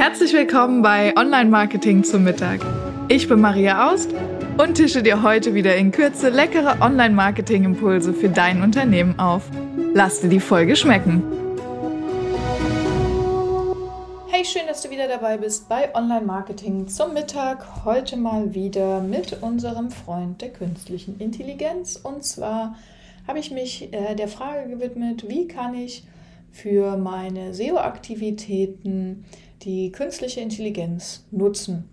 Herzlich willkommen bei Online Marketing zum Mittag. Ich bin Maria Aust und tische dir heute wieder in Kürze leckere Online Marketing Impulse für dein Unternehmen auf. Lass dir die Folge schmecken. Hey, schön, dass du wieder dabei bist bei Online Marketing zum Mittag. Heute mal wieder mit unserem Freund der künstlichen Intelligenz. Und zwar habe ich mich äh, der Frage gewidmet, wie kann ich für meine SEO-Aktivitäten die künstliche Intelligenz nutzen.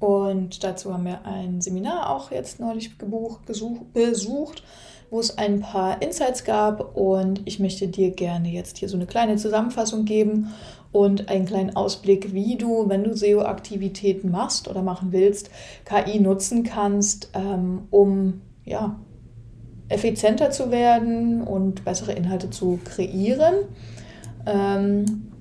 Und dazu haben wir ein Seminar auch jetzt neulich gebucht, gesucht, besucht, wo es ein paar Insights gab. Und ich möchte dir gerne jetzt hier so eine kleine Zusammenfassung geben und einen kleinen Ausblick, wie du, wenn du SEO-Aktivitäten machst oder machen willst, KI nutzen kannst, ähm, um ja, effizienter zu werden und bessere Inhalte zu kreieren. Ähm,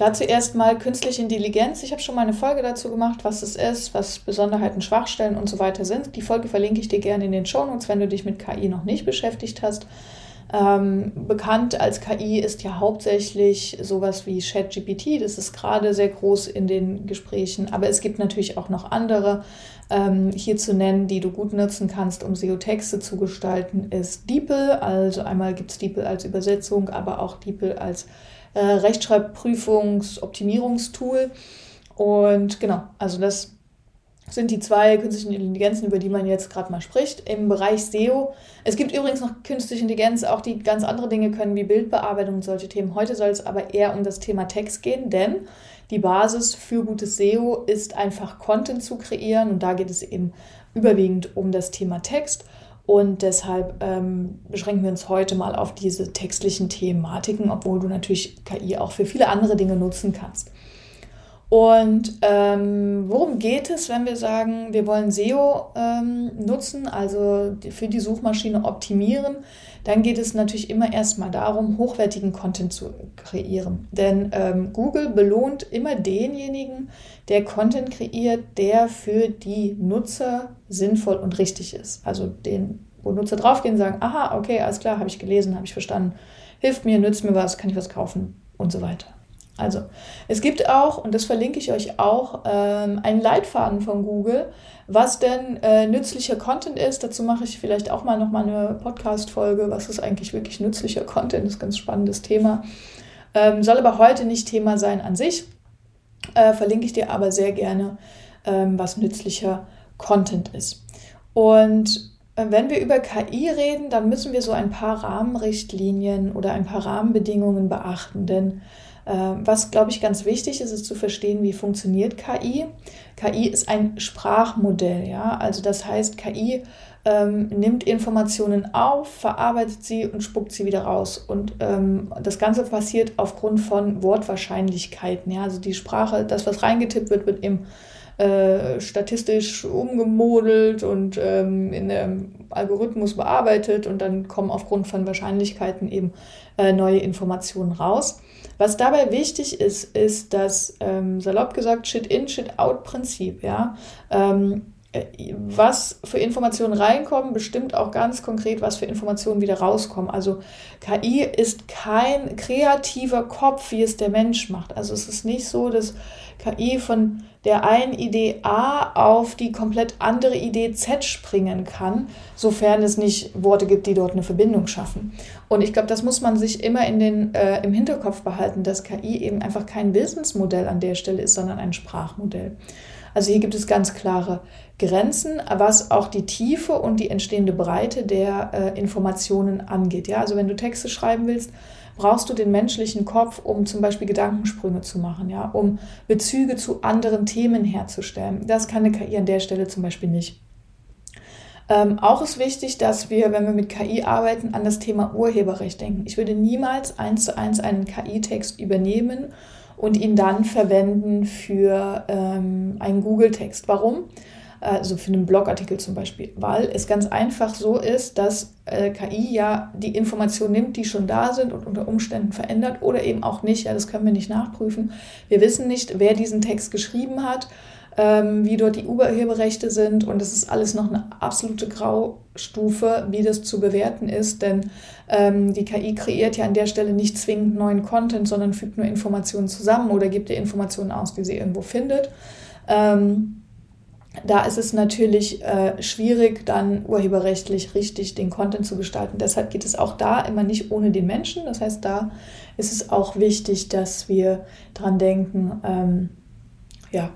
Dazu erstmal künstliche Intelligenz. Ich habe schon mal eine Folge dazu gemacht, was es ist, was Besonderheiten, Schwachstellen und so weiter sind. Die Folge verlinke ich dir gerne in den Show Notes, wenn du dich mit KI noch nicht beschäftigt hast. Ähm, bekannt als KI ist ja hauptsächlich sowas wie ChatGPT. Das ist gerade sehr groß in den Gesprächen. Aber es gibt natürlich auch noch andere ähm, hier zu nennen, die du gut nutzen kannst, um SEO-Texte zu gestalten, ist DeepL. Also einmal gibt es DeepL als Übersetzung, aber auch DeepL als äh, Rechtschreibprüfungs-Optimierungstool. Und genau, also das sind die zwei künstlichen Intelligenzen, über die man jetzt gerade mal spricht. Im Bereich SEO. Es gibt übrigens noch künstliche Intelligenz, auch die ganz andere Dinge können, wie Bildbearbeitung und solche Themen. Heute soll es aber eher um das Thema Text gehen, denn die Basis für gutes SEO ist einfach Content zu kreieren und da geht es eben überwiegend um das Thema Text. Und deshalb ähm, beschränken wir uns heute mal auf diese textlichen Thematiken, obwohl du natürlich KI auch für viele andere Dinge nutzen kannst. Und ähm, worum geht es, wenn wir sagen, wir wollen SEO ähm, nutzen, also für die Suchmaschine optimieren? Dann geht es natürlich immer erstmal darum, hochwertigen Content zu kreieren. Denn ähm, Google belohnt immer denjenigen, der Content kreiert, der für die Nutzer sinnvoll und richtig ist. Also den, wo Nutzer draufgehen und sagen, aha, okay, alles klar, habe ich gelesen, habe ich verstanden, hilft mir, nützt mir was, kann ich was kaufen und so weiter. Also es gibt auch, und das verlinke ich euch auch, ähm, einen Leitfaden von Google, was denn äh, nützlicher Content ist. Dazu mache ich vielleicht auch mal nochmal eine Podcast-Folge, was ist eigentlich wirklich nützlicher Content, das ist ein ganz spannendes Thema. Ähm, soll aber heute nicht Thema sein an sich. Äh, verlinke ich dir aber sehr gerne, ähm, was nützlicher Content ist. Und wenn wir über KI reden, dann müssen wir so ein paar Rahmenrichtlinien oder ein paar Rahmenbedingungen beachten, denn äh, was, glaube ich, ganz wichtig ist, ist zu verstehen, wie funktioniert KI. KI ist ein Sprachmodell, ja. Also das heißt, KI ähm, nimmt Informationen auf, verarbeitet sie und spuckt sie wieder raus. Und ähm, das Ganze passiert aufgrund von Wortwahrscheinlichkeiten. Ja? Also die Sprache, das, was reingetippt wird, wird im äh, statistisch umgemodelt und ähm, in dem Algorithmus bearbeitet und dann kommen aufgrund von Wahrscheinlichkeiten eben äh, neue Informationen raus. Was dabei wichtig ist, ist das ähm, salopp gesagt Shit-in, Shit-out-Prinzip. Ja? Ähm, äh, was für Informationen reinkommen, bestimmt auch ganz konkret, was für Informationen wieder rauskommen. Also KI ist kein kreativer Kopf, wie es der Mensch macht. Also es ist nicht so, dass KI von der einen Idee A auf die komplett andere Idee Z springen kann, sofern es nicht Worte gibt, die dort eine Verbindung schaffen. Und ich glaube, das muss man sich immer in den, äh, im Hinterkopf behalten, dass KI eben einfach kein Businessmodell an der Stelle ist, sondern ein Sprachmodell. Also hier gibt es ganz klare Grenzen, was auch die Tiefe und die entstehende Breite der äh, Informationen angeht. Ja, also wenn du Texte schreiben willst, brauchst du den menschlichen Kopf, um zum Beispiel Gedankensprünge zu machen, ja, um Bezüge zu anderen Themen herzustellen. Das kann eine KI an der Stelle zum Beispiel nicht. Ähm, auch ist wichtig, dass wir, wenn wir mit KI arbeiten, an das Thema Urheberrecht denken. Ich würde niemals eins zu eins einen KI-Text übernehmen und ihn dann verwenden für ähm, einen Google-Text. Warum? also für einen Blogartikel zum Beispiel, weil es ganz einfach so ist, dass äh, KI ja die Informationen nimmt, die schon da sind und unter Umständen verändert oder eben auch nicht. Ja, das können wir nicht nachprüfen. Wir wissen nicht, wer diesen Text geschrieben hat. Ähm, wie dort die Urheberrechte sind und es ist alles noch eine absolute Graustufe, wie das zu bewerten ist, denn ähm, die KI kreiert ja an der Stelle nicht zwingend neuen Content, sondern fügt nur Informationen zusammen oder gibt dir Informationen aus, die sie irgendwo findet. Ähm, da ist es natürlich äh, schwierig, dann urheberrechtlich richtig den Content zu gestalten. Deshalb geht es auch da immer nicht ohne den Menschen. Das heißt, da ist es auch wichtig, dass wir dran denken, ähm, ja,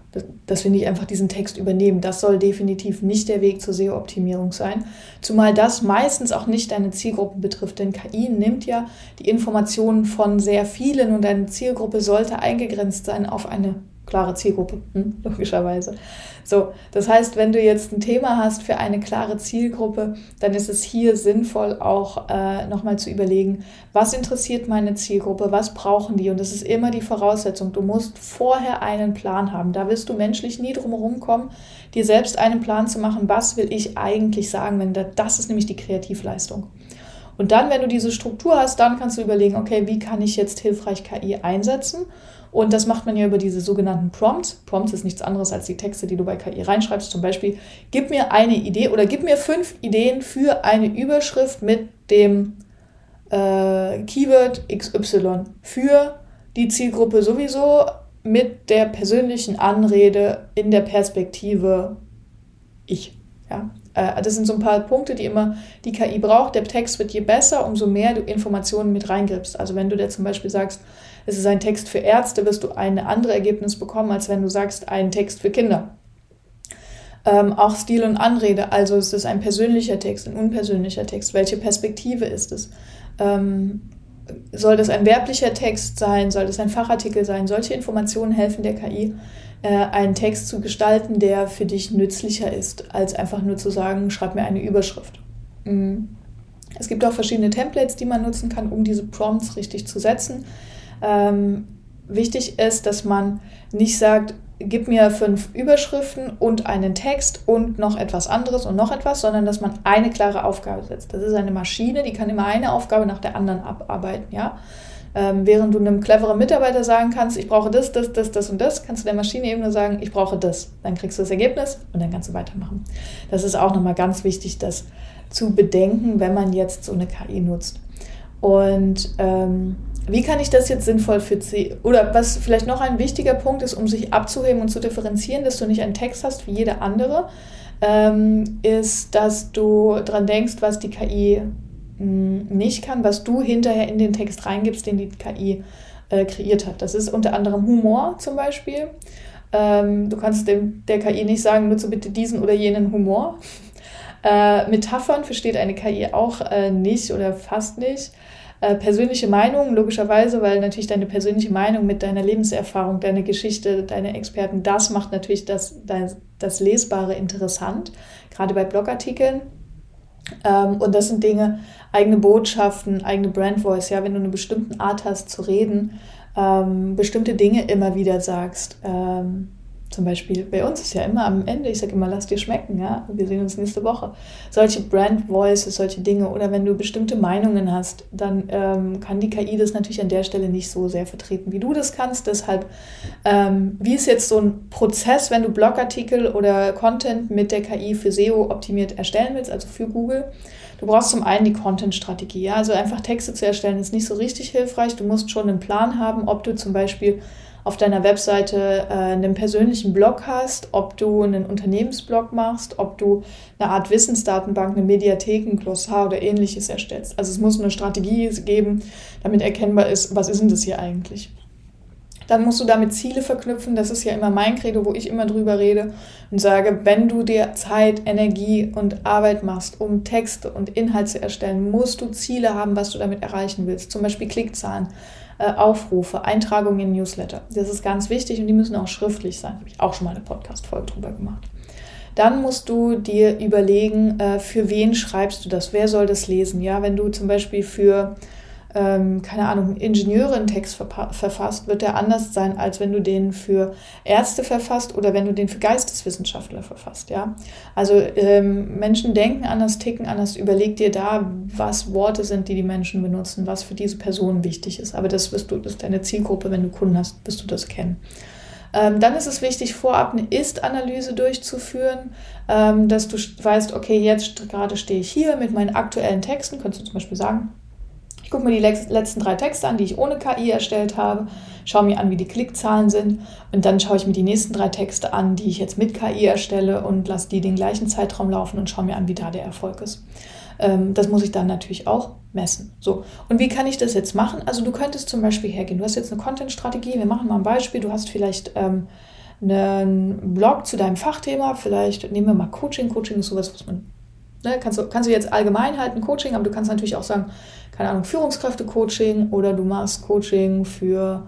dass wir nicht einfach diesen Text übernehmen. Das soll definitiv nicht der Weg zur SEO-Optimierung sein. Zumal das meistens auch nicht deine Zielgruppe betrifft, denn KI nimmt ja die Informationen von sehr vielen und deine Zielgruppe sollte eingegrenzt sein auf eine klare Zielgruppe, hm, logischerweise. So, das heißt, wenn du jetzt ein Thema hast für eine klare Zielgruppe, dann ist es hier sinnvoll, auch äh, nochmal zu überlegen, was interessiert meine Zielgruppe, was brauchen die? Und das ist immer die Voraussetzung. Du musst vorher einen Plan haben. Da wirst du menschlich nie drum herum kommen, dir selbst einen Plan zu machen, was will ich eigentlich sagen, wenn da, das ist nämlich die Kreativleistung. Und dann, wenn du diese Struktur hast, dann kannst du überlegen, okay, wie kann ich jetzt hilfreich KI einsetzen? Und das macht man ja über diese sogenannten Prompts. Prompts ist nichts anderes als die Texte, die du bei KI reinschreibst. Zum Beispiel, gib mir eine Idee oder gib mir fünf Ideen für eine Überschrift mit dem äh, Keyword XY für die Zielgruppe sowieso mit der persönlichen Anrede in der Perspektive ich. Ja? Äh, das sind so ein paar Punkte, die immer die KI braucht. Der Text wird je besser, umso mehr du Informationen mit reingibst. Also wenn du dir zum Beispiel sagst, es ist ein Text für Ärzte, wirst du ein anderes Ergebnis bekommen, als wenn du sagst, ein Text für Kinder. Ähm, auch Stil und Anrede, also ist es ein persönlicher Text, ein unpersönlicher Text, welche Perspektive ist es? Ähm, soll das ein werblicher Text sein? Soll das ein Fachartikel sein? Solche Informationen helfen der KI, einen Text zu gestalten, der für dich nützlicher ist, als einfach nur zu sagen, schreib mir eine Überschrift. Mhm. Es gibt auch verschiedene Templates, die man nutzen kann, um diese Prompts richtig zu setzen. Ähm, wichtig ist, dass man nicht sagt, gib mir fünf Überschriften und einen Text und noch etwas anderes und noch etwas, sondern dass man eine klare Aufgabe setzt. Das ist eine Maschine, die kann immer eine Aufgabe nach der anderen abarbeiten, ja. Ähm, während du einem cleveren Mitarbeiter sagen kannst, ich brauche das, das, das, das und das, kannst du der Maschine eben nur sagen, ich brauche das. Dann kriegst du das Ergebnis und dann kannst du weitermachen. Das ist auch nochmal ganz wichtig, das zu bedenken, wenn man jetzt so eine KI nutzt. Und ähm, wie kann ich das jetzt sinnvoll für C oder was vielleicht noch ein wichtiger Punkt ist, um sich abzuheben und zu differenzieren, dass du nicht einen Text hast wie jeder andere, ähm, ist, dass du dran denkst, was die KI nicht kann, was du hinterher in den Text reingibst, den die KI äh, kreiert hat. Das ist unter anderem Humor zum Beispiel. Ähm, du kannst dem, der KI nicht sagen, nutze bitte diesen oder jenen Humor. Äh, Metaphern versteht eine KI auch äh, nicht oder fast nicht. Äh, persönliche Meinung, logischerweise, weil natürlich deine persönliche Meinung mit deiner Lebenserfahrung, deiner Geschichte, deine Experten, das macht natürlich das, das, das Lesbare interessant, gerade bei Blogartikeln. Ähm, und das sind Dinge, eigene Botschaften, eigene Brand Voice, ja, wenn du eine bestimmte Art hast zu reden, ähm, bestimmte Dinge immer wieder sagst. Ähm, zum Beispiel bei uns ist ja immer am Ende, ich sage immer, lass dir schmecken, ja, wir sehen uns nächste Woche. Solche Brand Voices, solche Dinge oder wenn du bestimmte Meinungen hast, dann ähm, kann die KI das natürlich an der Stelle nicht so sehr vertreten, wie du das kannst. Deshalb, ähm, wie ist jetzt so ein Prozess, wenn du Blogartikel oder Content mit der KI für SEO optimiert erstellen willst, also für Google? Du brauchst zum einen die Content-Strategie. Ja? Also einfach Texte zu erstellen ist nicht so richtig hilfreich. Du musst schon einen Plan haben, ob du zum Beispiel auf deiner Webseite äh, einen persönlichen Blog hast, ob du einen Unternehmensblog machst, ob du eine Art Wissensdatenbank, eine Mediathek, ein Glossar oder ähnliches erstellst. Also es muss eine Strategie geben, damit erkennbar ist, was ist denn das hier eigentlich. Dann musst du damit Ziele verknüpfen. Das ist ja immer mein Credo, wo ich immer drüber rede und sage, wenn du dir Zeit, Energie und Arbeit machst, um Texte und Inhalt zu erstellen, musst du Ziele haben, was du damit erreichen willst. Zum Beispiel Klickzahlen, äh, Aufrufe, Eintragungen in Newsletter. Das ist ganz wichtig und die müssen auch schriftlich sein. Habe ich auch schon mal eine Podcast-Folge drüber gemacht. Dann musst du dir überlegen, äh, für wen schreibst du das? Wer soll das lesen? Ja, wenn du zum Beispiel für ähm, keine Ahnung, Ingenieure einen Text verfasst, wird der anders sein, als wenn du den für Ärzte verfasst oder wenn du den für Geisteswissenschaftler verfasst, ja. Also ähm, Menschen denken anders, ticken anders, überleg dir da, was Worte sind, die die Menschen benutzen, was für diese Person wichtig ist. Aber das wirst du, das ist deine Zielgruppe, wenn du Kunden hast, wirst du das kennen. Ähm, dann ist es wichtig, vorab eine Ist-Analyse durchzuführen, ähm, dass du weißt, okay, jetzt gerade stehe ich hier mit meinen aktuellen Texten, könntest du zum Beispiel sagen, gucke mir die letzten drei Texte an, die ich ohne KI erstellt habe, schaue mir an, wie die Klickzahlen sind und dann schaue ich mir die nächsten drei Texte an, die ich jetzt mit KI erstelle und lasse die den gleichen Zeitraum laufen und schaue mir an, wie da der Erfolg ist. Ähm, das muss ich dann natürlich auch messen. So, und wie kann ich das jetzt machen? Also du könntest zum Beispiel hergehen, du hast jetzt eine Content-Strategie, wir machen mal ein Beispiel, du hast vielleicht ähm, einen Blog zu deinem Fachthema, vielleicht nehmen wir mal Coaching, Coaching ist sowas, was man Ne, kannst, du, kannst du jetzt allgemein halten, Coaching, aber du kannst natürlich auch sagen, keine Ahnung, Führungskräfte-Coaching oder du machst Coaching für,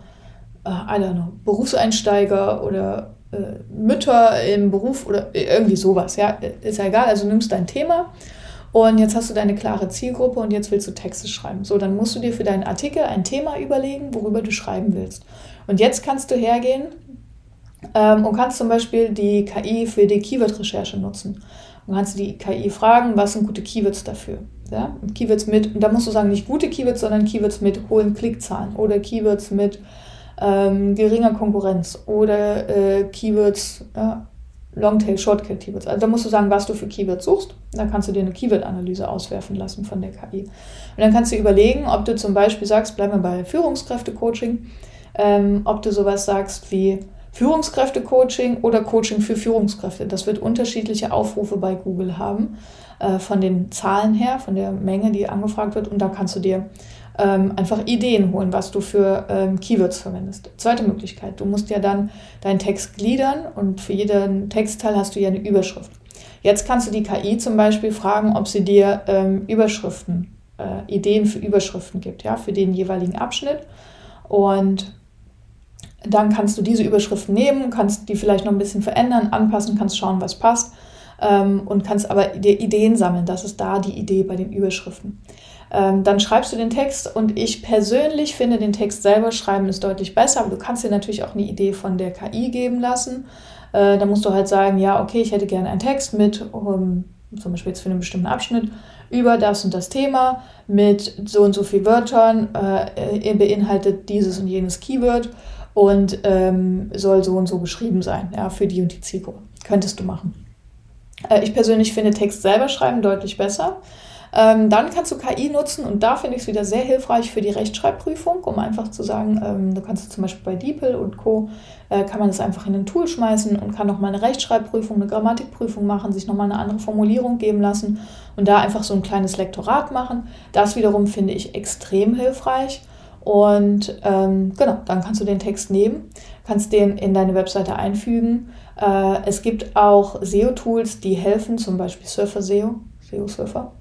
äh, I don't know, Berufseinsteiger oder äh, Mütter im Beruf oder irgendwie sowas. Ja, ist ja egal. Also nimmst dein Thema und jetzt hast du deine klare Zielgruppe und jetzt willst du Texte schreiben. So, dann musst du dir für deinen Artikel ein Thema überlegen, worüber du schreiben willst. Und jetzt kannst du hergehen ähm, und kannst zum Beispiel die KI für die Keyword-Recherche nutzen. Und kannst du die KI fragen, was sind gute Keywords dafür? Ja? Und Keywords mit, und da musst du sagen, nicht gute Keywords, sondern Keywords mit hohen Klickzahlen oder Keywords mit ähm, geringer Konkurrenz oder äh, Keywords, ja, Longtail, Shortcut Keywords. Also da musst du sagen, was du für Keywords suchst. Da kannst du dir eine Keyword-Analyse auswerfen lassen von der KI. Und dann kannst du überlegen, ob du zum Beispiel sagst, bleiben wir bei Führungskräfte-Coaching, ähm, ob du sowas sagst wie, Führungskräfte-Coaching oder Coaching für Führungskräfte. Das wird unterschiedliche Aufrufe bei Google haben, äh, von den Zahlen her, von der Menge, die angefragt wird. Und da kannst du dir ähm, einfach Ideen holen, was du für ähm, Keywords verwendest. Zweite Möglichkeit, du musst ja dann deinen Text gliedern und für jeden Textteil hast du ja eine Überschrift. Jetzt kannst du die KI zum Beispiel fragen, ob sie dir ähm, Überschriften, äh, Ideen für Überschriften gibt, ja, für den jeweiligen Abschnitt. Und dann kannst du diese Überschriften nehmen, kannst die vielleicht noch ein bisschen verändern, anpassen, kannst schauen, was passt ähm, und kannst aber dir Ideen sammeln. Das ist da die Idee bei den Überschriften. Ähm, dann schreibst du den Text und ich persönlich finde, den Text selber schreiben ist deutlich besser, aber du kannst dir natürlich auch eine Idee von der KI geben lassen. Äh, da musst du halt sagen, ja, okay, ich hätte gerne einen Text mit, um, zum Beispiel jetzt für einen bestimmten Abschnitt, über das und das Thema mit so und so viel Wörtern, äh, beinhaltet dieses und jenes Keyword und ähm, soll so und so geschrieben sein, ja, für die und die Zielgruppe. Könntest du machen. Äh, ich persönlich finde Text selber schreiben deutlich besser. Ähm, dann kannst du KI nutzen und da finde ich es wieder sehr hilfreich für die Rechtschreibprüfung, um einfach zu sagen, ähm, du kannst zum Beispiel bei DeepL und Co. Äh, kann man das einfach in ein Tool schmeißen und kann nochmal eine Rechtschreibprüfung, eine Grammatikprüfung machen, sich nochmal eine andere Formulierung geben lassen und da einfach so ein kleines Lektorat machen. Das wiederum finde ich extrem hilfreich. Und ähm, genau, dann kannst du den Text nehmen, kannst den in deine Webseite einfügen. Äh, es gibt auch SEO-Tools, die helfen, zum Beispiel Surfer SEO, SEO Surfer,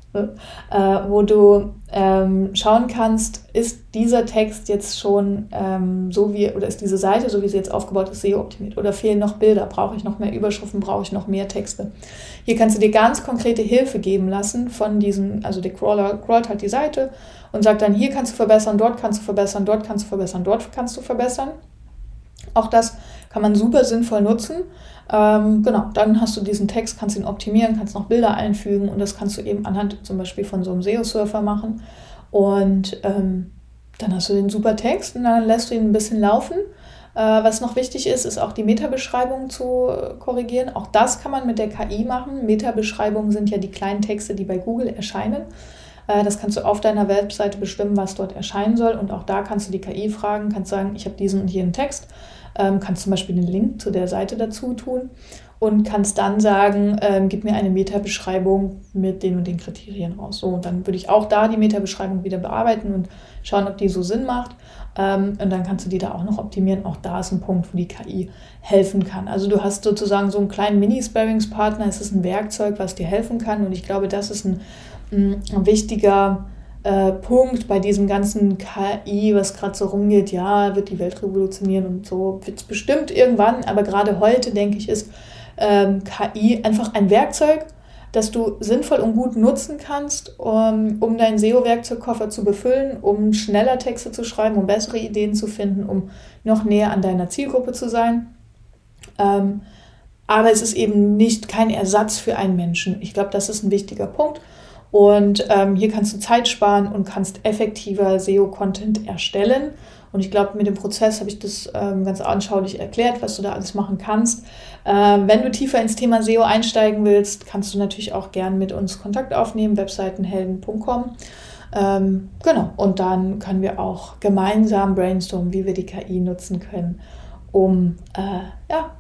wo du ähm, schauen kannst, ist dieser Text jetzt schon ähm, so wie, oder ist diese Seite, so wie sie jetzt aufgebaut ist, SEO-optimiert? Oder fehlen noch Bilder? Brauche ich noch mehr Überschriften? Brauche ich noch mehr Texte? Hier kannst du dir ganz konkrete Hilfe geben lassen von diesen, also der Crawler crawlt halt die Seite und sagt dann, hier kannst du verbessern, dort kannst du verbessern, dort kannst du verbessern, dort kannst du verbessern. Auch das kann man super sinnvoll nutzen. Ähm, genau, dann hast du diesen Text, kannst ihn optimieren, kannst noch Bilder einfügen und das kannst du eben anhand zum Beispiel von so einem SEO-Surfer machen. Und ähm, dann hast du den super Text und dann lässt du ihn ein bisschen laufen. Äh, was noch wichtig ist, ist auch die Metabeschreibung zu korrigieren. Auch das kann man mit der KI machen. Metabeschreibungen sind ja die kleinen Texte, die bei Google erscheinen. Äh, das kannst du auf deiner Webseite bestimmen, was dort erscheinen soll. Und auch da kannst du die KI fragen, kannst sagen, ich habe diesen und jenen Text, ähm, kannst zum Beispiel den Link zu der Seite dazu tun und kannst dann sagen, ähm, gib mir eine Metabeschreibung mit den und den Kriterien raus. So, und dann würde ich auch da die Metabeschreibung wieder bearbeiten und schauen, ob die so Sinn macht. Ähm, und dann kannst du die da auch noch optimieren. Auch da ist ein Punkt, wo die KI helfen kann. Also du hast sozusagen so einen kleinen Mini-Sparings-Partner. Es ist ein Werkzeug, was dir helfen kann. Und ich glaube, das ist ein ein wichtiger äh, Punkt bei diesem ganzen KI, was gerade so rumgeht, ja, wird die Welt revolutionieren und so, wird es bestimmt irgendwann, aber gerade heute, denke ich, ist ähm, KI einfach ein Werkzeug, das du sinnvoll und gut nutzen kannst, um, um deinen SEO-Werkzeugkoffer zu befüllen, um schneller Texte zu schreiben, um bessere Ideen zu finden, um noch näher an deiner Zielgruppe zu sein. Ähm, aber es ist eben nicht kein Ersatz für einen Menschen. Ich glaube, das ist ein wichtiger Punkt. Und ähm, hier kannst du Zeit sparen und kannst effektiver SEO-Content erstellen. Und ich glaube, mit dem Prozess habe ich das ähm, ganz anschaulich erklärt, was du da alles machen kannst. Ähm, wenn du tiefer ins Thema SEO einsteigen willst, kannst du natürlich auch gern mit uns Kontakt aufnehmen, webseitenhelden.com. Ähm, genau, und dann können wir auch gemeinsam brainstormen, wie wir die KI nutzen können, um äh, ja,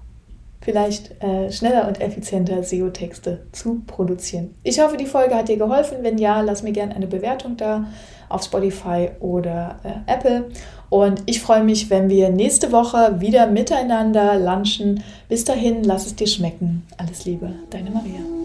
vielleicht äh, schneller und effizienter SEO-Texte zu produzieren. Ich hoffe, die Folge hat dir geholfen. Wenn ja, lass mir gerne eine Bewertung da auf Spotify oder äh, Apple. Und ich freue mich, wenn wir nächste Woche wieder miteinander lunchen. Bis dahin, lass es dir schmecken. Alles Liebe, deine Maria.